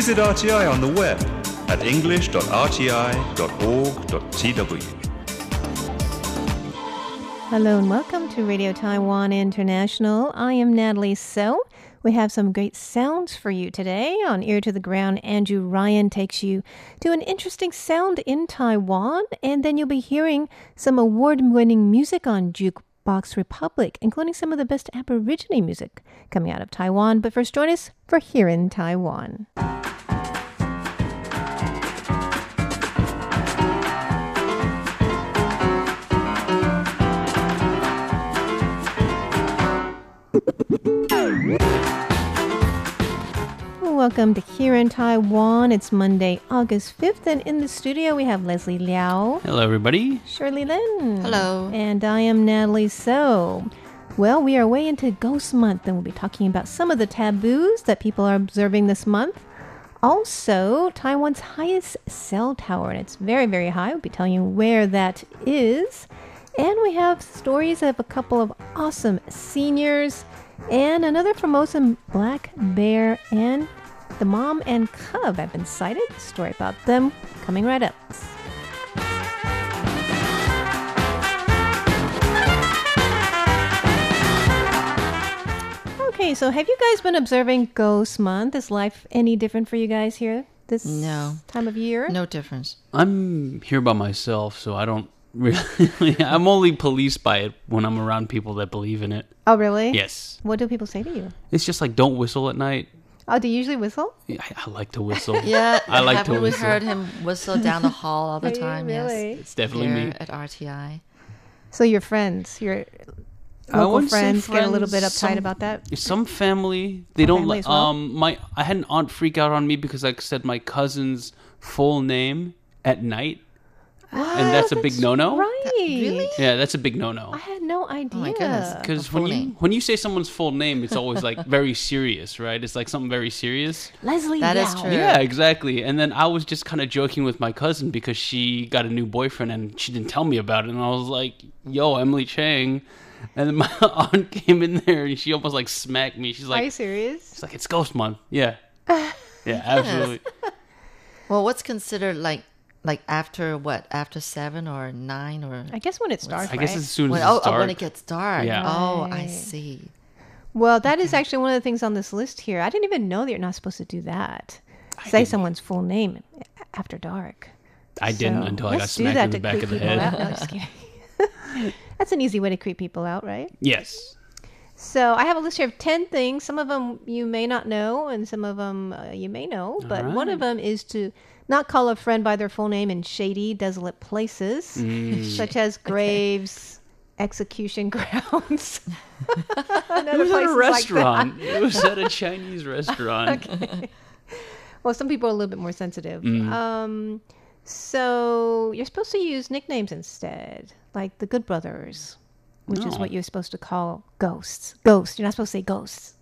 Visit RTI on the web at english.rti.org.tw. Hello and welcome to Radio Taiwan International. I am Natalie So. We have some great sounds for you today. On Ear to the Ground, Andrew Ryan takes you to an interesting sound in Taiwan, and then you'll be hearing some award winning music on Jukebox Republic, including some of the best Aborigine music coming out of Taiwan. But first, join us for Here in Taiwan. Welcome to Here in Taiwan. It's Monday, August 5th, and in the studio we have Leslie Liao, Hello, everybody. Shirley Lin. Hello. And I am Natalie So. Well, we are way into Ghost Month, and we'll be talking about some of the taboos that people are observing this month. Also, Taiwan's highest cell tower, and it's very, very high. We'll be telling you where that is. And we have stories of a couple of awesome seniors and another Formosan black bear and the mom and cub have been sighted. Story about them coming right up. Okay, so have you guys been observing Ghost Month? Is life any different for you guys here this No. time of year? No difference. I'm here by myself, so I don't really. I'm only policed by it when I'm around people that believe in it. Oh, really? Yes. What do people say to you? It's just like, don't whistle at night. Oh, do you usually whistle? I, I like to whistle. Yeah, I like haven't to we whistle. heard him whistle down the hall all the Are you time? Yes, It's definitely here me. at RTI. So your friends, your local wouldn't friends, get a little bit uptight some- about that. Some family, they don't like. well? Um, my I had an aunt freak out on me because I said my cousin's full name at night, and that's a big no no. Right. Really? Yeah, that's a big no no. I had no oh idea. my goodness. Because A when full you name. when you say someone's full name, it's always like very serious, right? It's like something very serious. Leslie That is Yao. true. Yeah, exactly. And then I was just kind of joking with my cousin because she got a new boyfriend and she didn't tell me about it. And I was like, "Yo, Emily Chang." And then my aunt came in there and she almost like smacked me. She's like Are you like, serious? "It's like it's Ghost Month." Yeah, yeah, absolutely. Well, what's considered like like after what? After seven or nine or? I guess when it starts, I guess right? as soon as When, it's oh, oh, when it gets dark. Yeah. Oh, I see. Well, that is actually one of the things on this list here. I didn't even know that you're not supposed to do that. Say didn't. someone's full name after dark. I didn't until I got smacked in the to back of the head. out. No. That's an easy way to creep people out, right? Yes. So I have a list here of 10 things. Some of them you may not know, and some of them uh, you may know. But one of them is to not call a friend by their full name in shady, desolate places, Mm. such as graves, execution grounds. It was at a places like restaurant. it was at a Chinese restaurant. Well, some people are a little bit more sensitive. Mm. Um, so you're supposed to use nicknames instead, like the Good Brothers, which is what you're supposed to call ghosts. Ghosts. You're not supposed to say ghosts.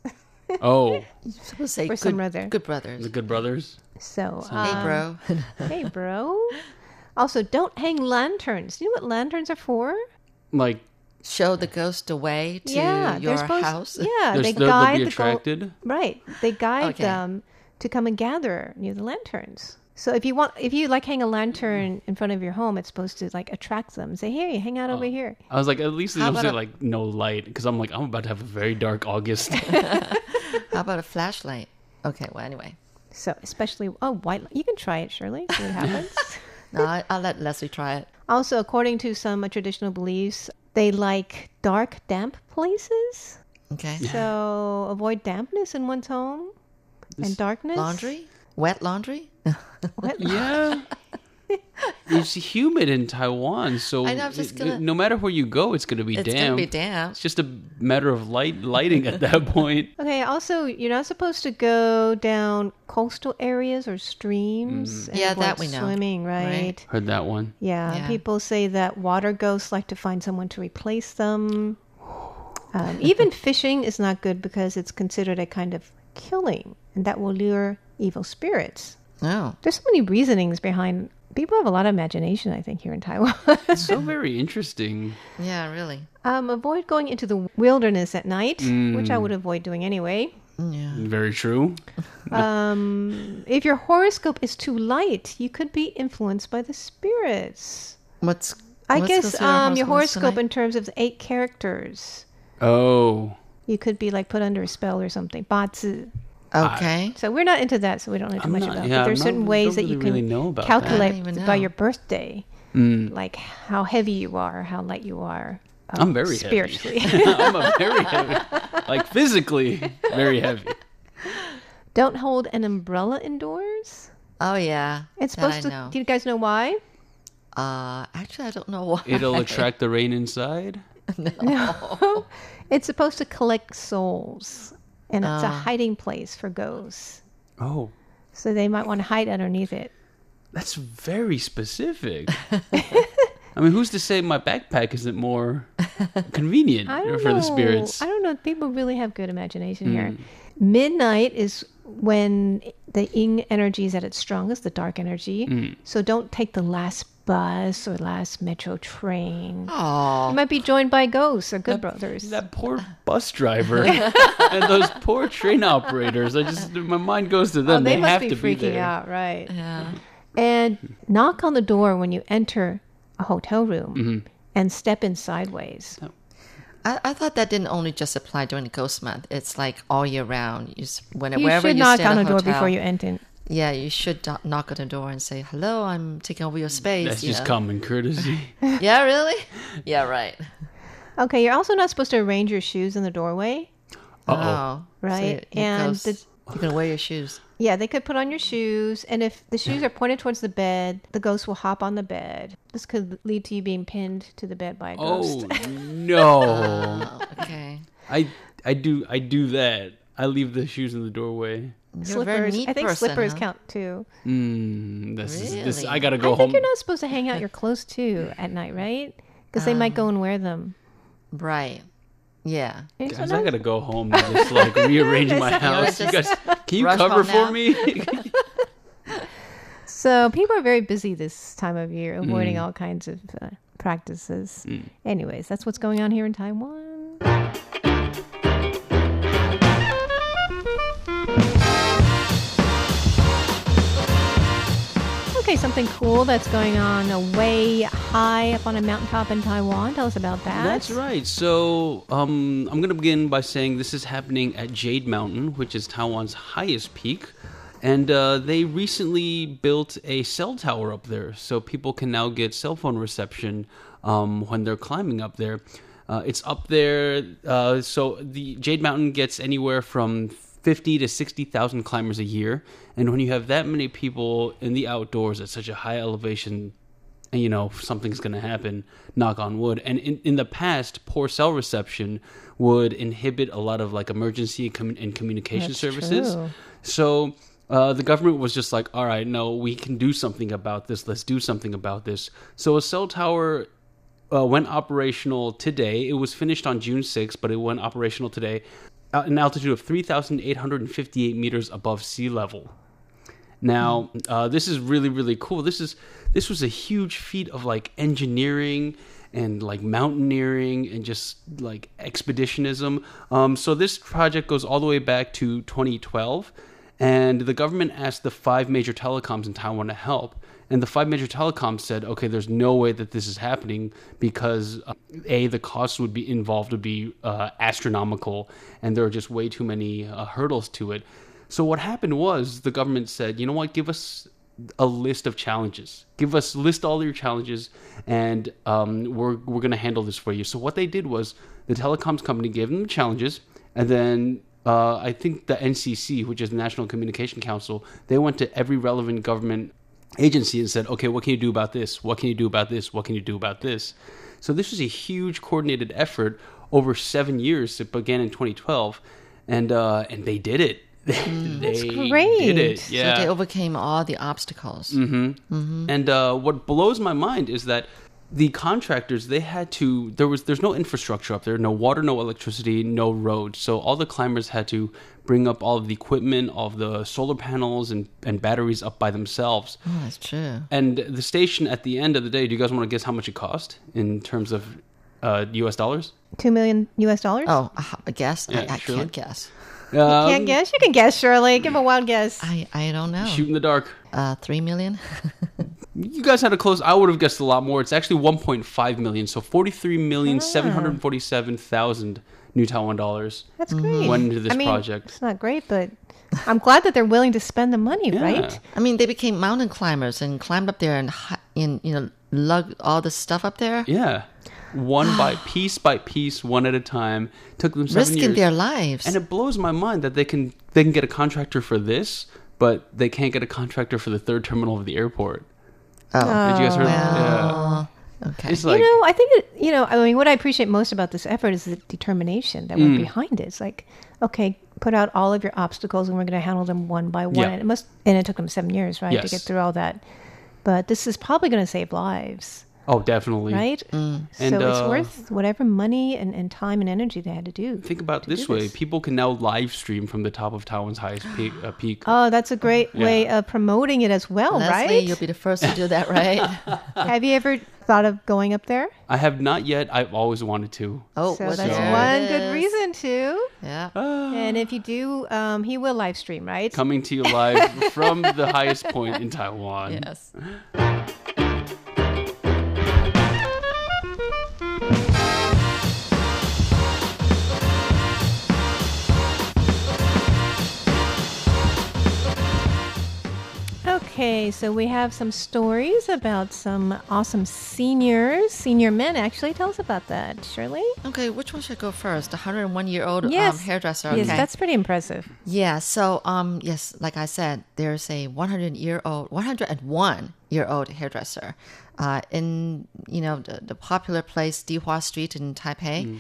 Oh, You're supposed to say For good, some other- good brothers. the Good Brothers. So, hey, um, bro. hey, bro. Also, don't hang lanterns. Do you know what lanterns are for? Like, Show the ghost away to yeah, your they're supposed. house. Yeah, they're- they they'll, they'll guide be the go- attracted. Right, they guide Okay. them to come and gather near the lanterns. So if you want, if you like hang a lantern in front of your home, it's supposed to like attract them. Say, hey, you hang out over Oh. here. I was like, at least they How don't say about a- like no light because I'm like I'm about to have a very dark August. How about a flashlight? Okay. Well, anyway. So especially oh white. You can try it, Shirley. See what happens. No, I, I'll let Leslie try it. also, according to some uh, traditional beliefs, they like dark, damp places. Okay. So avoid dampness in one's home and darkness. Laundry? Wet laundry? What? yeah, it's humid in Taiwan, so I know, just gonna- no matter where you go, it's gonna be It's damp. gonna be damp. It's just a matter of light lighting at that point. Okay. Also, you're not supposed to go down coastal areas or streams. and Yeah, that avoid we know. Swimming, right? Right. Heard that one. Yeah, Yeah. People say that water ghosts like to find someone to replace them. Um, even fishing is not good because it's considered a kind of killing, and that will lure evil spirits. Oh. There's so many reasonings behind. People have a lot of imagination, I think, here in Taiwan. It's so very interesting. Yeah, really. um, avoid going into the wilderness at night, which I would avoid doing anyway. Yeah. Very true. Um, if your horoscope is too light, you could be influenced by the spirits. What's I what's guess um, your horoscope horoscope tonight? in terms of the eight characters, Oh, you could be like put under a spell or something. 八字. Okay. So we're not into that, so we don't know too I'm much not- about. it. yeah, but there's I'm certain not- ways don't that you really- can know about that. calculate I don't even by know. your birthday, Mm. like how heavy you are, how light you are. um, I'm very heavy. spiritually. I'm a very heavy, like physically very heavy. don't hold an umbrella indoors. Oh yeah. It's that I supposed to. know. Do you guys know why? Uh, actually, I don't know why. It'll attract the rain inside. No. it's supposed to collect souls, and it's a Ah. hiding place for ghosts. Oh, So they might want to hide underneath it. that's very specific. I mean, who's to say my backpack isn't more convenient I don't for know. the spirits? I don't know. People really have good imagination here. Mm. Midnight is when the yin energy is at its strongest, the dark energy. Mm. So don't take the last bus or last metro train. You Oh, might be joined by ghosts or good brothers. That poor bus driver and those poor train operators. I just my mind goes to oh, them. they, must have be to freaking be there. out, right? yeah. And knock on the door when you enter a hotel room Mm-hmm. and step in sideways. I, I thought that didn't only just apply during the ghost month. It's like all year round. You, s- whenever You wherever should you knock stay on a the door before you enter. Yeah, you should knock on the door and say, "Hello, I'm taking over your space." That's you just know. common courtesy. Yeah, really? Yeah, right. Okay, you're also not supposed to arrange your shoes in the doorway. Uh-oh. Oh, Right, So and ghost- the- you can wear your shoes. Yeah, they could put on your shoes, and if the shoes are pointed towards the bed, the ghost will hop on the bed. This could lead to you being pinned to the bed by a oh, ghost. Oh no! Oh, okay. I I do I do that. I leave the shoes in the doorway. You're a very slippers. neat I think person, slippers huh? count too. Mm, this is this. Really? I gotta go I go think home. you're not supposed to hang out your clothes too at night, right? Because they might go and wear them. Right. Yeah. And Guys, I sometimes- gotta go home and just like rearrange my house. You guys, can you cover for now? me? So people are very busy this time of year, avoiding Mm. all kinds of uh, practices. Anyways, that's what's going on here in Taiwan. Okay, something cool that's going on way high up on a mountaintop in Taiwan. Tell us about that. That's right. So um, I'm going to begin by saying this is happening at Jade Mountain, which is Taiwan's highest peak. And uh, they recently built a cell tower up there, so people can now get cell phone reception um, when they're climbing up there. Uh, it's up there, uh, so the Jade Mountain gets anywhere from 50 to 60,000 climbers a year. And when you have that many people in the outdoors at such a high elevation, and you know something's going to happen knock on wood and in, in the past poor cell reception would inhibit a lot of like emergency and, and communication That's services true. so uh, the government was just like all right no we can do something about this let's do something about this so a cell tower uh, went operational today. It was finished on June 6th, but it went operational today an altitude of 3,858 meters above sea level. Now, uh, this is really really cool. This is this was a huge feat of like engineering and like mountaineering and just like expeditionism. Um, so this project goes all the way back to 2012, and the government asked the five major telecoms in Taiwan to help. And the five major telecoms said, okay, there's no way that this is happening because uh, a the costs would be involved would be uh, astronomical, and there are just way too many uh, hurdles to it. So what happened was the government said, you know what, give us a list of challenges. Give us list all your challenges, and um, we're we're gonna handle this for you. So what they did was the telecoms company gave them challenges, and then uh, I think the NCC, which is the National Communication Council, they went to every relevant government agency and said, okay, what can you do about this? What can you do about this? What can you do about this? So this was a huge coordinated effort over seven years. It began in 2012, and uh, and they did it. they great. did it. So Yeah. they overcame all the obstacles. And uh, what blows my mind is that the contractors they had to there was there's no infrastructure up there, no water, no electricity, no roads. So all the climbers had to bring up all of the equipment, all of the solar panels and, and batteries up by themselves. Oh, that's true. And the station at the end of the day, do you guys want to guess how much it cost in terms of uh, U.S. dollars? Two million U.S. dollars. Oh, a, a guess? Yeah, I, I can't guess. Um, Can't guess? You can guess, Shirley. Give a wild guess. I I don't know. Shoot in the dark. Uh, three million. You guys had a close. I would have guessed a lot more. It's actually 1.5 million. So 43 million 747,000 new Taiwan dollars That's great. went into this I mean, project. It's not great, but I'm glad that they're willing to spend the money, Yeah. right? I mean, they became mountain climbers and climbed up there and in you know lug all the stuff up there, Yeah, one by piece by piece, one at a time. Took them seven risking years. their lives. and it blows my mind that they can they can get a contractor for this, but they can't get a contractor for the third terminal of the airport. Oh, Did you guys heard? well, Yeah. okay. It's like you know, I think it, you know, I mean, what I appreciate most about this effort is the determination that Mm. went behind it. It's like, okay, put out all of your obstacles, and we're going to handle them one by one. Yeah. And it must, and it took them seven years, right, to get through all that. But this is probably going to save lives, oh, definitely. right? So And, it's uh, worth whatever money and, and time and energy they had to do. Think about this do way: this. people can now live stream from the top of Taiwan's highest peak. Uh, peak. Oh, that's a great Yeah. way of promoting it as well, Leslie, right? you'll be the first to do that, right? Have you ever thought of going up there? I have not yet. I've always wanted to. Oh, so well, that's there one good reason to. Yeah. And if you do, um, he will live stream, right? Coming to you live from the highest point in Taiwan. Yes. Okay, so we have some stories about some awesome seniors, senior men. Actually, tell us about that, Shirley. Okay, which one should go first? The 101 year old Yes, um, hairdresser. Yes, okay. that's pretty impressive. Yeah, so um yes, like I said, there's a 100 year old 101 year old hairdresser uh, in you know the, the popular place Dihua Street in Taipei.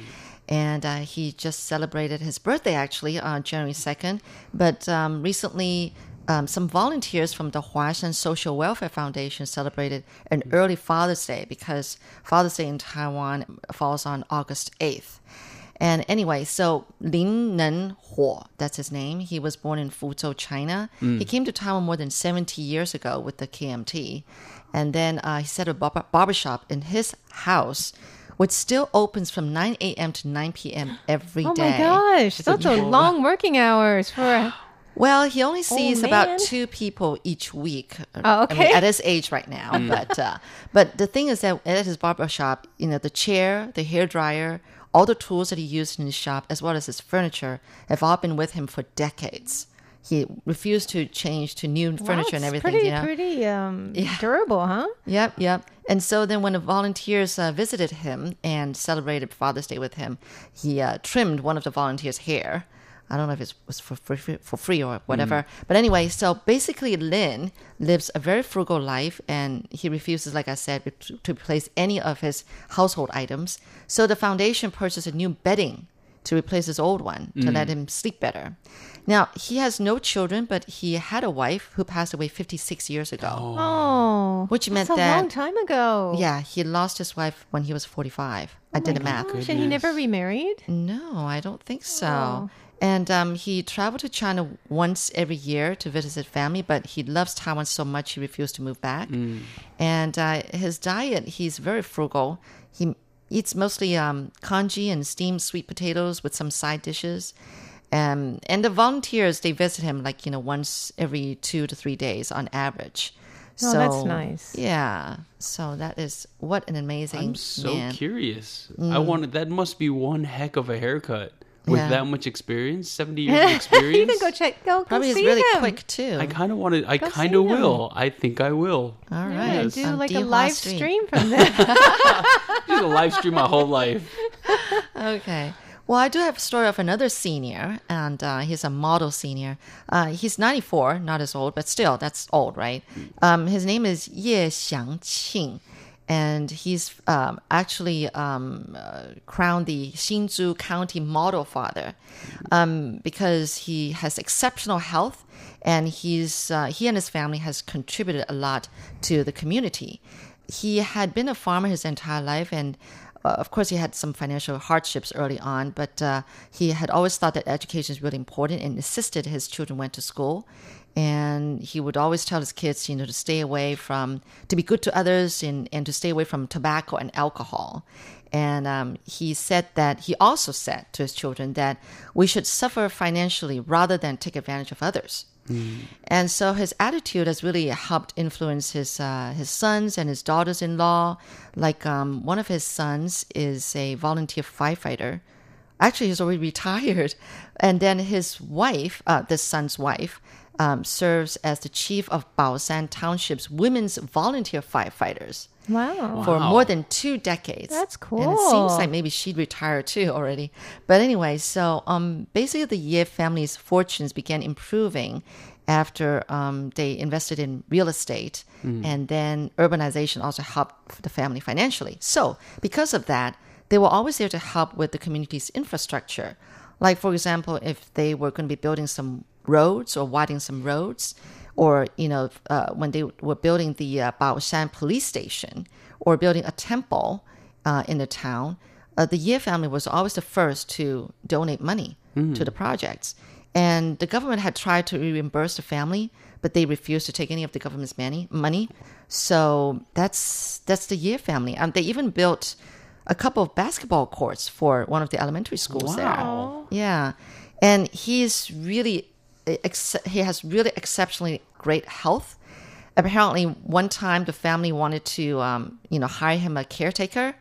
And uh, he just celebrated his birthday actually on January 2nd. But um, recently, um, some volunteers from the Huashan Social Welfare Foundation celebrated an early Father's Day because Father's Day in Taiwan falls on August 8th. And anyway, so Lin Nen Huo, that's his name. He was born in Fuzhou, China. He came to Taiwan more than 70 years ago with the KMT. And then uh, he set up a barber- barbershop in his house, which still opens from 9 a.m. to 9 p.m. every day. Oh my gosh, those are long working hours for. A, Well, he only sees man. about two people each week. Oh, I mean, okay. at his age right now, but uh, but the thing is that at his barber shop, you know, the chair, the hair dryer, all the tools that he used in his shop, as well as his furniture, have all been with him for decades. He refused to change to new furniture and everything. Pretty, you know? pretty um, durable, huh? Yep, yep. And so then when the volunteers uh, visited him and celebrated Father's Day with him, he uh, trimmed one of the volunteers' hair. I don't know if it was for, for, for free or hmm. whatever. But anyway, so basically, Lin lives a very frugal life and he refuses, like I said, to, to replace any of his household items. So the foundation purchased a new bedding to replace his old one to hmm. let him sleep better. Now, he has no children, but he had a wife who passed away 56 years ago. Oh, oh Which meant that's a that- long time ago. Yeah, he lost his wife when he was 45. I oh did the math. Gosh, and he never remarried. No, I don't think so. Oh. And um, he traveled to China once every year to visit his family, but he loves Taiwan so much he refused to move back. And uh, his diet, he's very frugal. He eats mostly um, congee and steamed sweet potatoes with some side dishes. Um, and the volunteers, they visit him like, you know, once every two to three days on average. Oh, that's nice. Yeah. So that is what an amazing I'm so man. curious. I wanted that must be one heck of a haircut with Yeah. that much experience, seventy years of experience. you can go check. Go, Probably go is see really him. quick too. I kind of wanted. I kind of will. I think I will. All right. Yeah, Yes. do On like a Dihua live Street. stream from there. Just a live stream my whole life. Okay. Well, I do have a story of another senior, and uh, he's a model senior. Uh, he's 94, not as old, but still, that's old, right? Um, his name is Ye Xiangqing, and he's um, actually um, uh, crowned the Hsinchu County Model Father um, because he has exceptional health, and he's uh, he and his family has contributed a lot to the community. He had been a farmer his entire life, and uh, of course, he had some financial hardships early on, but uh, he had always thought that education is really important and insisted his children went to school. And he would always tell his kids, you know, to stay away from, to be good to others and, and to stay away from tobacco and alcohol. And um, he said that he also said to his children that we should suffer financially rather than take advantage of others. And so his attitude has really helped influence his uh, his sons and his daughters-in-law. Like um, one of his sons is a volunteer firefighter. Actually, he's already retired. And then his wife, uh, this son's wife, um, serves as the chief of Baoshan Township's women's volunteer firefighters Wow. for Wow. more than two decades. That's cool. And it seems like maybe she'd retired too already. But anyway, so um, basically the Ye family's fortunes began improving after um, they invested in real estate, and then urbanization also helped the family financially. So because of that, they were always there to help with the community's infrastructure. Like for example, if they were going to be building some roads or widening some roads, or you know uh, when they were building the uh, Baoshan police station or building a temple uh, in the town, uh, the Ye family was always the first to donate money to the projects. And the government had tried to reimburse the family, but they refused to take any of the government's money. Money, so that's that's the Ye family. And they even built a couple of basketball courts for one of the elementary schools Wow. there. Yeah, and he's really ex- he has really exceptionally great health. Apparently, one time the family wanted to, um, you know, hire him a caretaker,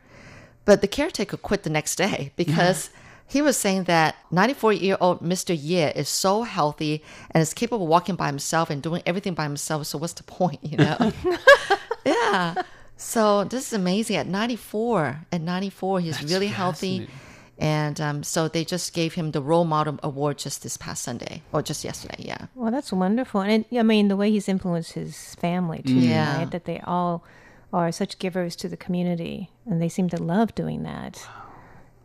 but the caretaker quit the next day because he was saying that 94 year old Mr. Ye is so healthy and is capable of walking by himself and doing everything by himself. So what's the point, you know? yeah. So this is amazing. At 94, at 94, he's really healthy. Fascinating. And um, so they just gave him the role model award just this past Sunday or just yesterday. Yeah. Well, that's wonderful. And I mean, the way he's influenced his family too, Yeah. right? That they all are such givers to the community, and they seem to love doing that.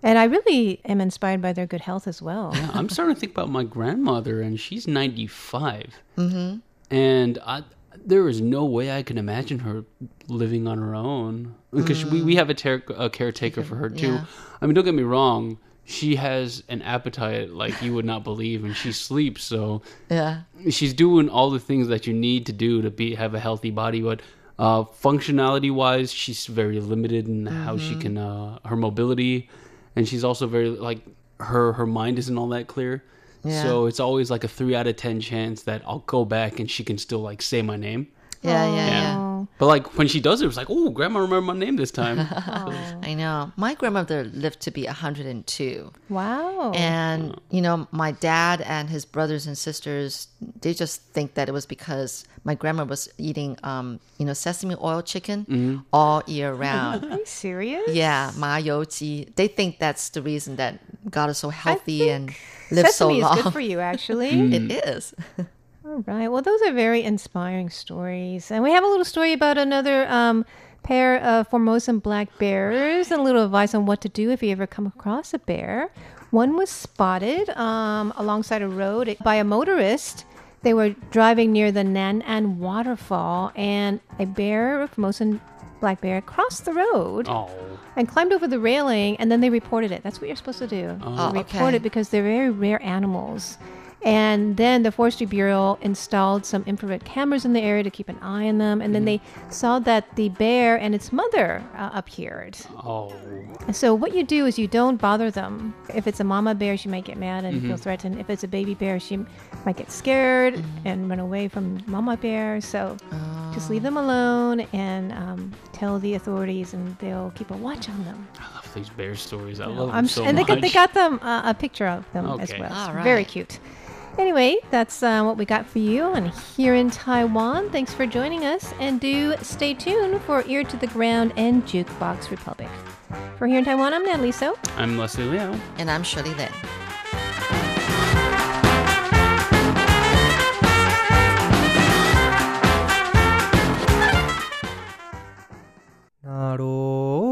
And I really am inspired by their good health as well. Yeah, I'm starting to think about my grandmother, and she's 95. Mm-hmm. And I, there is no way I can imagine her living on her own because we, we have a, ter- a caretaker for her too. yeah. I mean, don't get me wrong. She has an appetite like you would not believe, and she sleeps. So Yeah. she's doing all the things that you need to do to be have a healthy body, but uh, functionality wise, she's very limited in how she can uh, her mobility, and she's also very like her her mind isn't all that clear. Yeah. So it's always like a three out of ten chance that I'll go back and she can still like say my name. Yeah. Yeah. Yeah. But like when she does it, it's like, oh, grandma remember my name this time. I know. My grandmother lived to be 102. wow. And, you know, my dad and his brothers and sisters, they just think that it was because my grandma was eating, um, you know, sesame oil chicken all year round. Are you serious? yeah, ma you ji. They think that's the reason that God is so healthy and lives so long. Sesame is long. good for you, actually. It is. All right. Well, those are very inspiring stories. And we have a little story about another um, pair of Formosan black bears and a little advice on what to do if you ever come across a bear. One was spotted um, alongside a road by a motorist. They were driving near the Nan An waterfall, and a bear, a Formosan black bear, crossed the road oh, and climbed over the railing, and then they reported it. That's what you're supposed to do. Oh, oh report okay. it because they're very rare animals. And then the Forestry Bureau installed some infrared cameras in the area to keep an eye on them. And then they saw that the bear and its mother uh, appeared. oh, And so what you do is you don't bother them. If it's a mama bear, she might get mad and feel threatened. If it's a baby bear, she might get scared and run away from mama bear. So just leave them alone and um, tell the authorities, and they'll keep a watch on them. I love these bear stories. I love them I'm so and they much. got they got them uh, a picture of them as well. All Very cute. Anyway, that's uh, what we got for you. And here in Taiwan, thanks for joining us. And do stay tuned for Ear to the Ground and Jukebox Republic. For here in Taiwan, I'm Natalie So. I'm Leslie Liao. And I'm Shirley Lin. なろ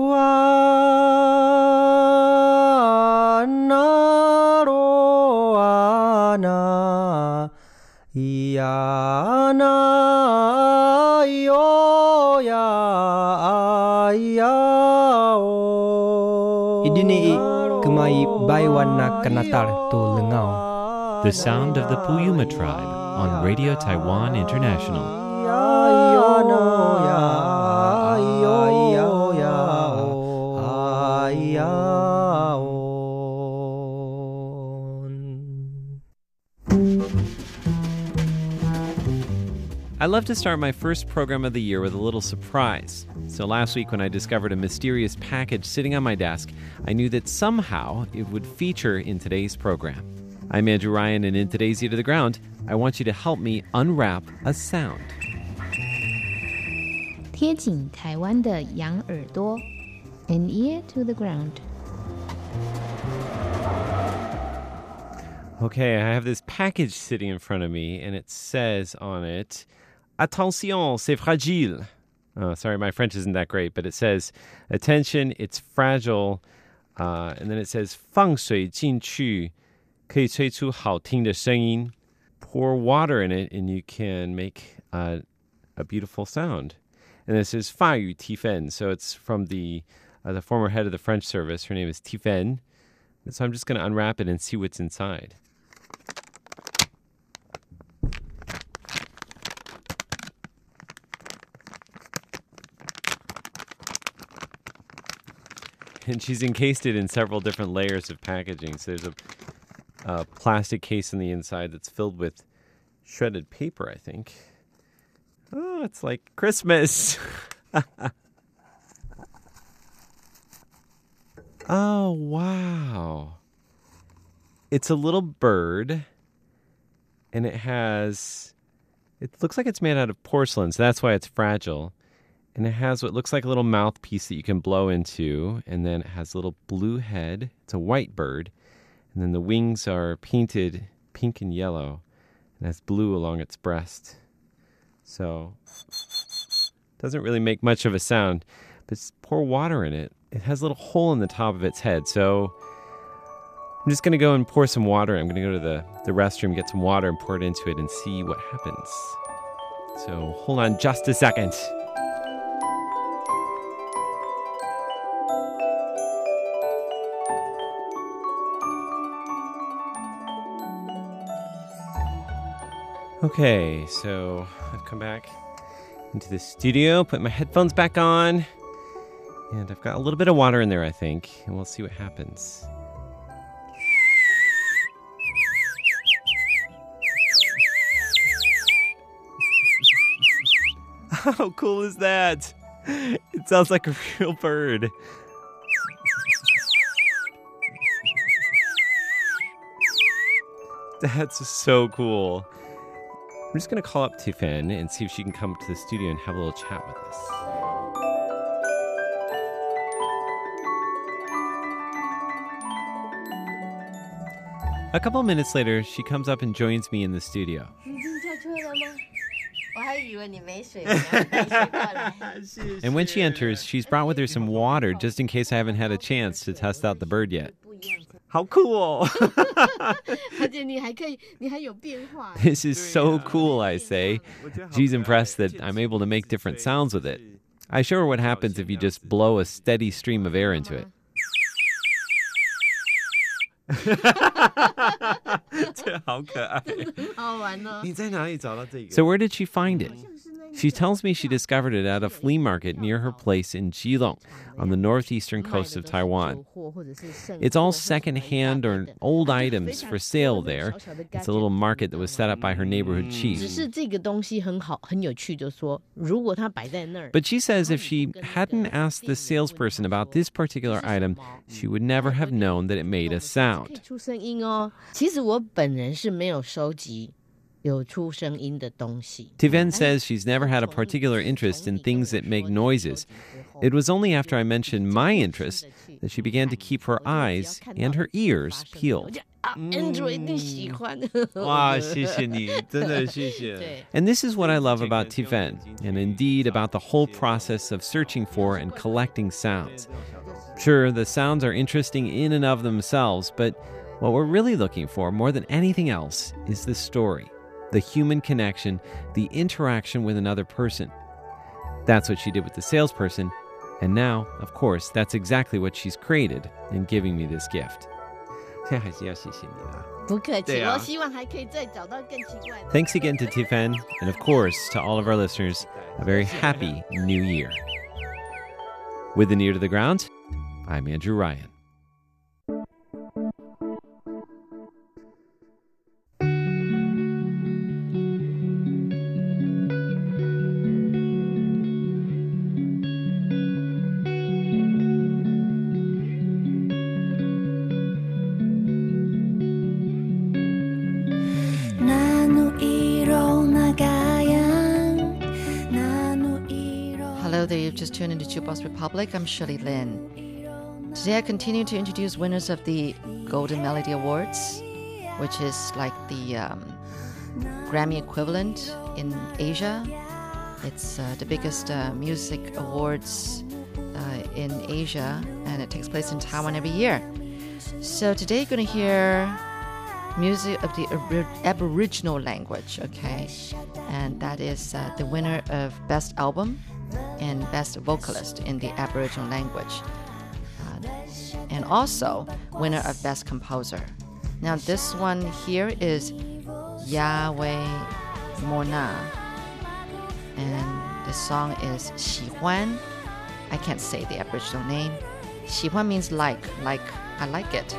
baiwan na kanatar tu lengau. The sound of the Puyuma tribe on Radio Taiwan International. I love to start my first program of the year with a little surprise. So last week, when I discovered a mysterious package sitting on my desk, I knew that somehow it would feature in today's program. I'm Andrew Ryan, and in today's Ear to the Ground, I want you to help me unwrap a sound. 贴紧台湾的羊耳朵，an ear to the ground。 Okay, I have this package sitting in front of me, and it says on it, Attention, c'est fragile. Oh, sorry, my French isn't that great, but it says, Attention, it's fragile. Uh, and then it says, 放水进去，可以吹出好听的声音. Pour water in it, and you can make uh, a beautiful sound. And this is 法语 Tifen, so it's from the uh, the former head of the French service. Her name is Tifen. So I'm just going to unwrap it and see what's inside. And she's encased it in several different layers of packaging. So there's a, a plastic case on the inside that's filled with shredded paper, I think. Oh, it's like Christmas. oh, wow. It's a little bird, and it has. It looks like it's made out of porcelain, so that's why it's fragile. And it has what looks like a little mouthpiece that you can blow into, and then it has a little blue head. It's a white bird, and then the wings are painted pink and yellow, and has blue along its breast. So, doesn't really make much of a sound, but pour water in it. It has a little hole in the top of its head, so I'm just gonna go and pour some water. I'm gonna go to the, the restroom, get some water, and pour it into it and see what happens. So hold on just a second. Okay, so I've come back into the studio, put my headphones back on, and I've got a little bit of water in there, I think, and we'll see what happens. How cool is that? It sounds like a real bird. That's so cool. I'm just going to call up Tifen and see if she can come to the studio and have a little chat with us. A couple minutes later, she comes up and joins me in the studio. and when she enters, she's brought with her some water just in case I haven't had a chance to test out the bird yet. How cool! 而且你还可以，你还有变化。 this is so cool, I say. She's impressed that I'm able to make different sounds with it. I show her what happens if you just blow a steady stream of air into it. 这好可爱。好玩哦。 So where did she find it? She tells me she discovered it at a flea market near her place in Geelong, on the northeastern coast of Taiwan. It's all second-hand or old items for sale there. It's a little market that was set up by her neighborhood 只 chief. 是这个东西很好，很有趣，就是说，如果它摆在那儿， But she says if she hadn't asked the salesperson about this particular item, she would never have known that it made a 可以 sound. 出声音哦。其实我本人是没有收集有出声音的东西。 Tifen says she's never had a particular interest in things that make noises. It was only after I mentioned my interest that she began to keep her eyes and her ears peeled. Mm. and this is what I love about Tifen, and indeed about the whole process of searching for and collecting sounds. Sure, the sounds are interesting in and of themselves, but what we're really looking for more than anything else is the story the human connection, the interaction with another person. That's what she did with the salesperson, and now, of course, that's exactly what she's created in giving me this gift. Thanks again to Tifen, and of course to all of our listeners, a very happy new year. With an ear to the ground, I'm Andrew Ryan. Just tuned into Jukebox Republic, I'm Shirley Lin. Today I continue to introduce winners of the Golden Melody Awards, which is like the um, Grammy equivalent in Asia. It's uh, the biggest uh, music awards uh, in Asia, and it takes place in Taiwan every year. So today you're going to hear music of the Abor- Aboriginal language, okay? And that is uh, the winner of Best Album and Best Vocalist in the Aboriginal Language, uh, and also winner of Best Composer. Now, this one here is Yaway Mona, and the song is Xi Huan. I can't say the Aboriginal name. Xi Huan means like, like, I like it.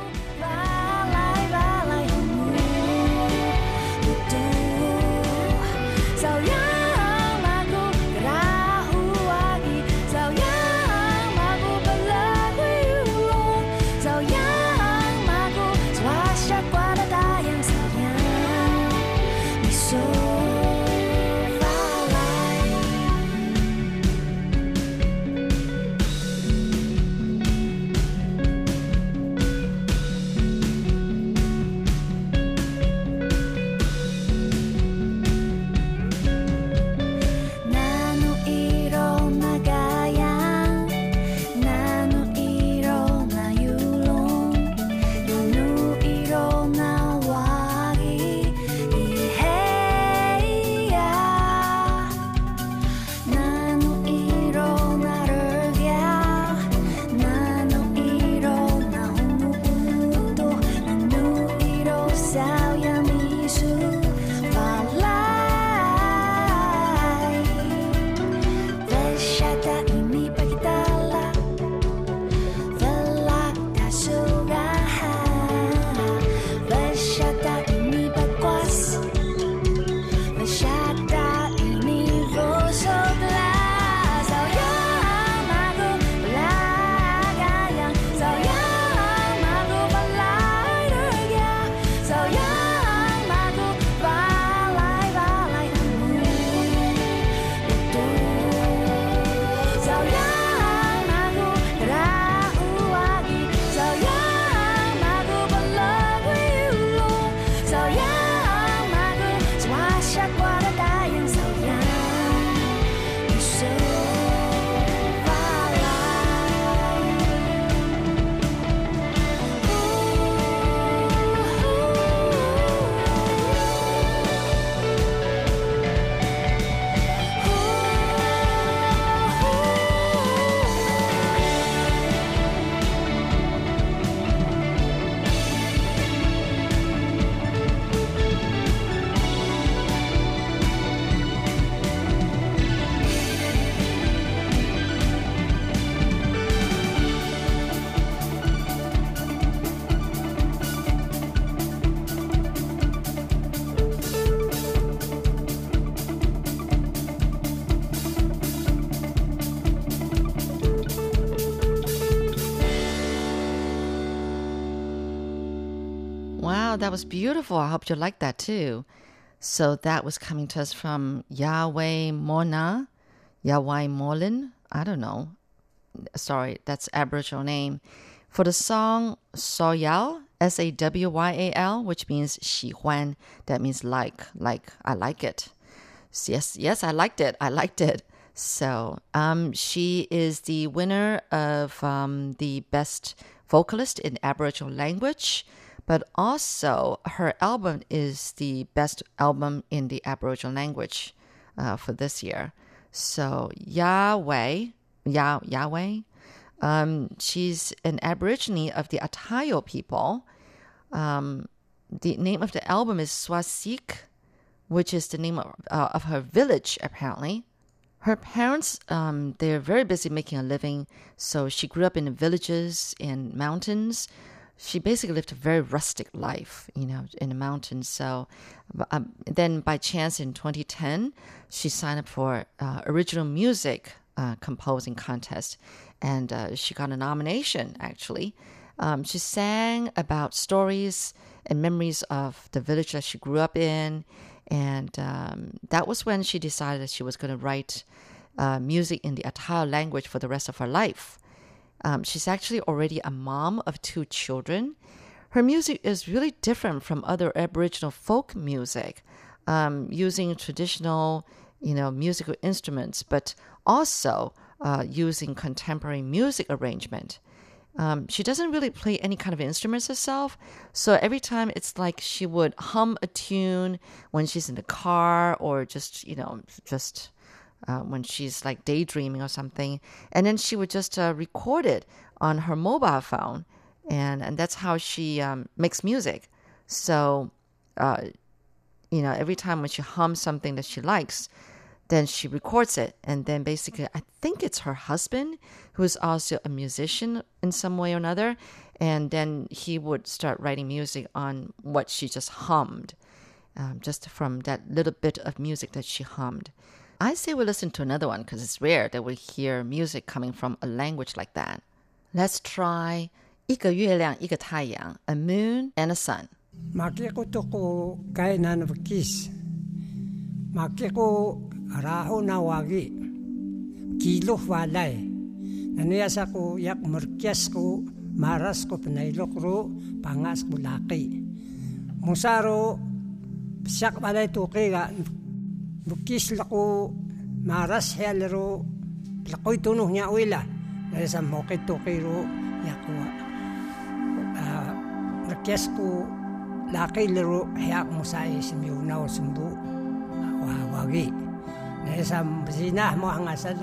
That was beautiful. I hope you liked that too. So that was coming to us from Yaway Mona, Yaway Molin. I don't know. Sorry, that's Aboriginal name. For the song Sawyal, S A W Y A L, which means 喜欢, that means like, like, I like it. Yes, yes, I liked it. I liked it. So, um, she is the winner of um, the best vocalist in Aboriginal language, but also her album is the best album in the Aboriginal language uh, for this year. So, Yaway, Yah, Yaway, um, she's an Aborigine of the Atayal people. Um, the name of the album is Swasiq, which is the name of, uh, of her village, apparently. Her parents, um, they're very busy making a living, so she grew up in villages and mountains. She basically lived a very rustic life, you know, in the mountains. So um, then, by chance, in 2010, she signed up for uh, original music uh, composing contest, and uh, she got a nomination. Actually, um, she sang about stories and memories of the village that she grew up in, and um, that was when she decided that she was going to write uh, music in the Atayal language for the rest of her life. Um, she's actually already a mom of two children. Her music is really different from other Aboriginal folk music, um, using traditional, you know, musical instruments, but also uh, using contemporary music arrangement. Um, she doesn't really play any kind of instruments herself, so every time it's like she would hum a tune when she's in the car or just, you know, just uh, when she's like daydreaming or something, and then she would just uh, record it on her mobile phone, and and that's how she um, makes music. So, uh, you know, every time when she hums something that she likes, then she records it, and then basically, I think it's her husband who is also a musician in some way or another, and then he would start writing music on what she just hummed. Um, just from that little bit of music that she hummed. I say we listen to another one because it's rare that we hear music coming from a language like that. Let's try 一个月亮一个太阳, a moon and a sun. Makiko ko kay nanabakis. Makiko raho na wagi. Kilo walay. Naniyas ako yak murkyas ko maras ko panailok ro pangas ko laki. Musaro siyak balay tuki ga bukis lako maras helero lakoy tunuh niya uila. Dahil sa mokit tuki ro yako uh, murkyas ko laki lero hayak mo sa isimyuna o sumbu wawagi. Dahil sa sinah mo ang asal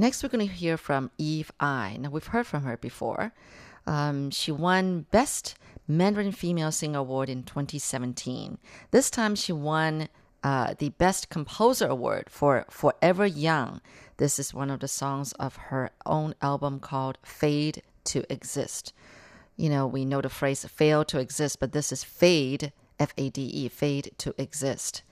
Next, we're going to hear from Eve Ai. Now, we've heard from her before. Um, she won Best Mandarin Female Singer Award in 2017. This time, she won uh, the Best Composer Award for Forever Young. This is one of the songs of her own album called Fade to Exist. You know, we know the phrase fail to exist, but this is fade, F A D E, fade to exist.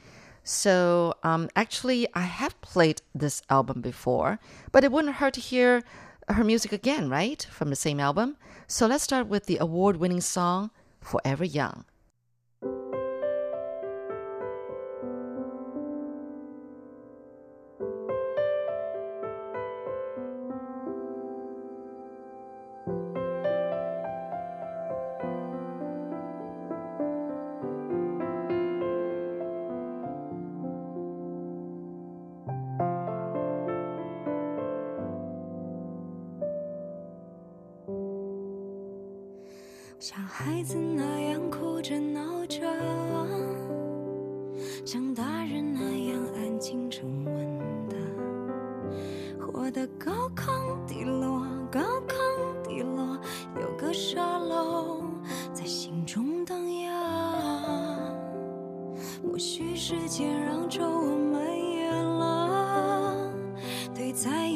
So um, actually, I have played this album before, but it wouldn't hurt to hear her music again, right? From the same album. So let's start with the award winning song Forever Young.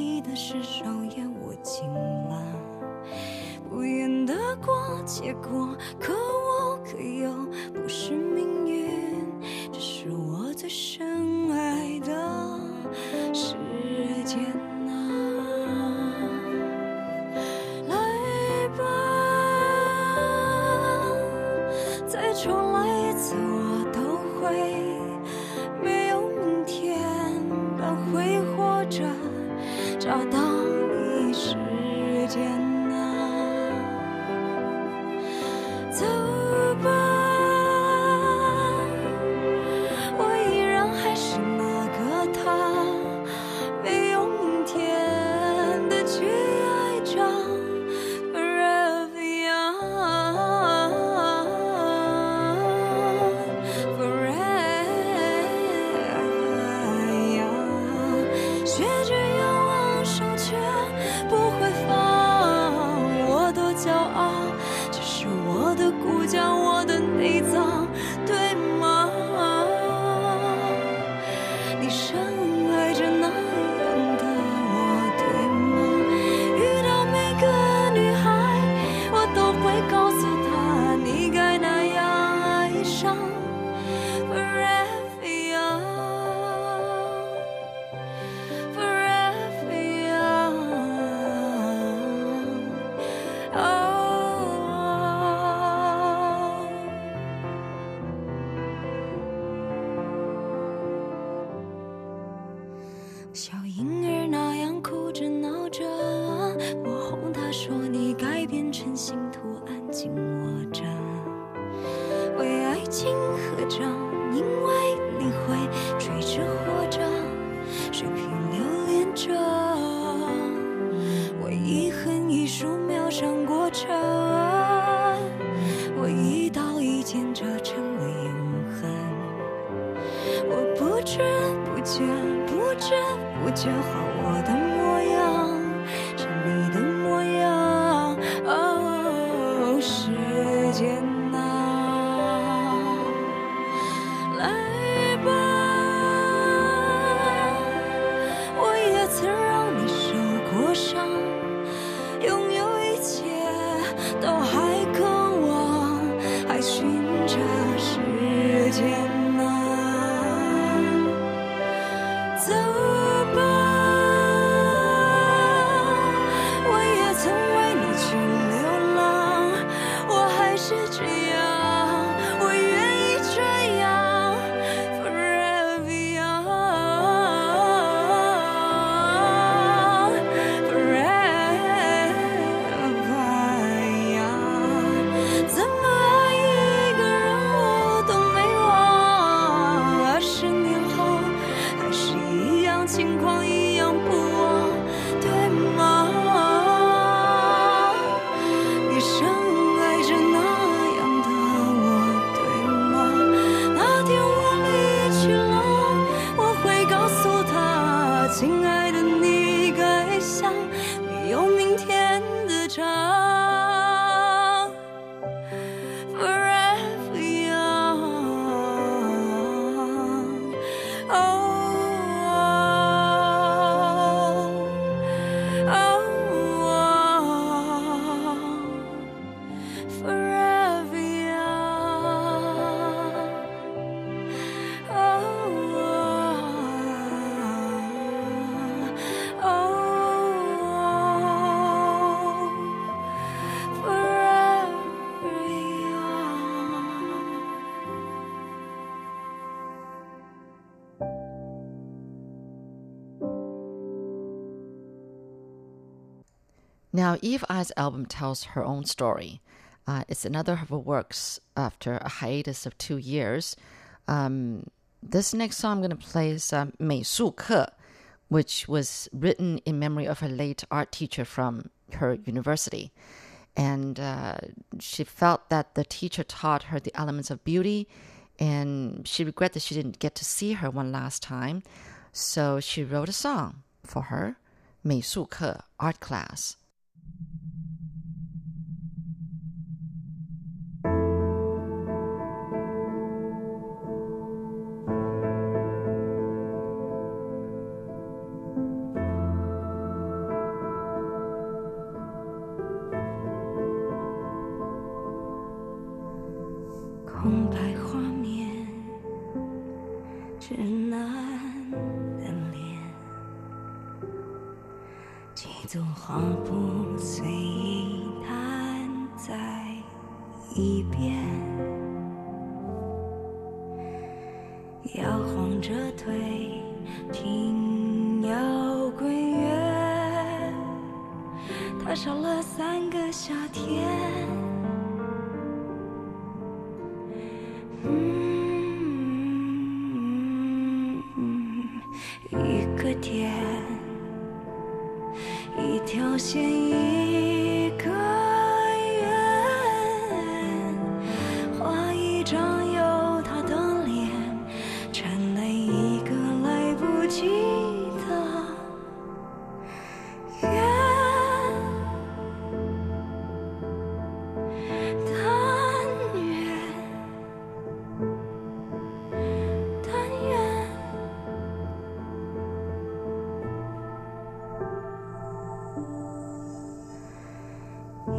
你的失手也握紧了，不愿得过且过，可我可又不是。Now, Eve Ai's album tells her own story. Uh, it's another of her works after a hiatus of two years. Um, this next song I'm going to play is um, 美术课, which was written in memory of her late art teacher from her university. And uh, she felt that the teacher taught her the elements of beauty, and she regretted that she didn't get to see her one last time. So she wrote a song for her, 美术课, art class.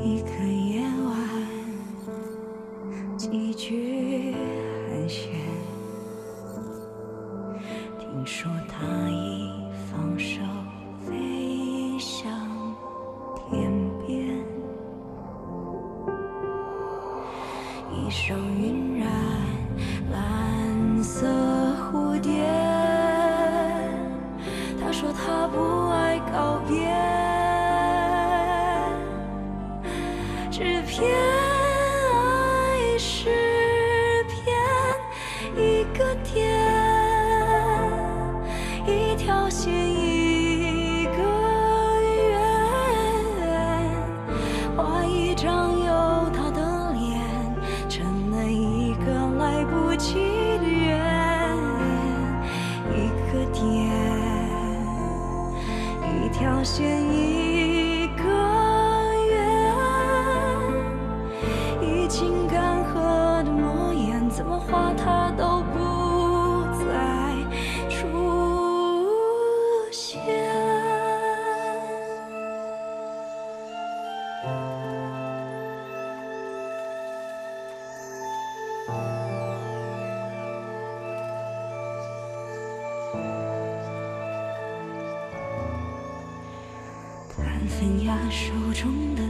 一个他手中的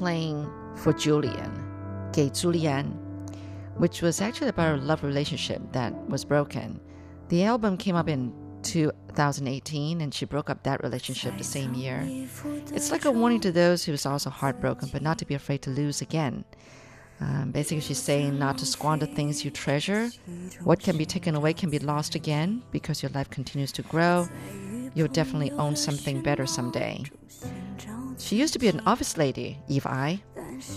playing for Julian, Gay Julian, which was actually about a love relationship that was broken. The album came up in 2018 and she broke up that relationship the same year. It's like a warning to those who is also heartbroken but not to be afraid to lose again. Um, basically, she's saying not to squander things you treasure. What can be taken away can be lost again because your life continues to grow. You'll definitely own something better someday. She used to be an office lady, Eve Ai,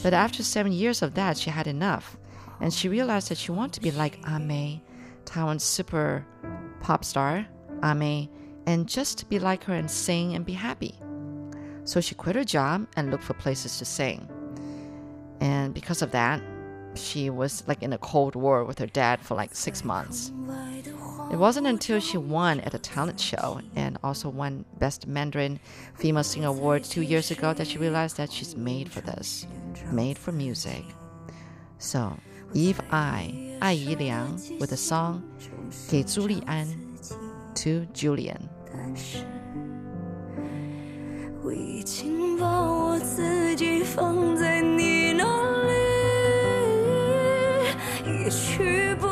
but after seven years of that, she had enough, and she realized that she wanted to be like A-Mei, Taiwan's super pop star, A-Mei, and just be like her and sing and be happy. So she quit her job and looked for places to sing. And because of that, she was like in a cold war with her dad for like six months. It wasn't until she won at a talent show and also won Best Mandarin Female Singer Award two years ago that she realized that she's made for this, made for music. So, Eve I, Ai Yi Liang, with the song 给朱利安 to Julian. 我已经把我自己放在你那 里，也许不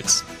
kilohertz.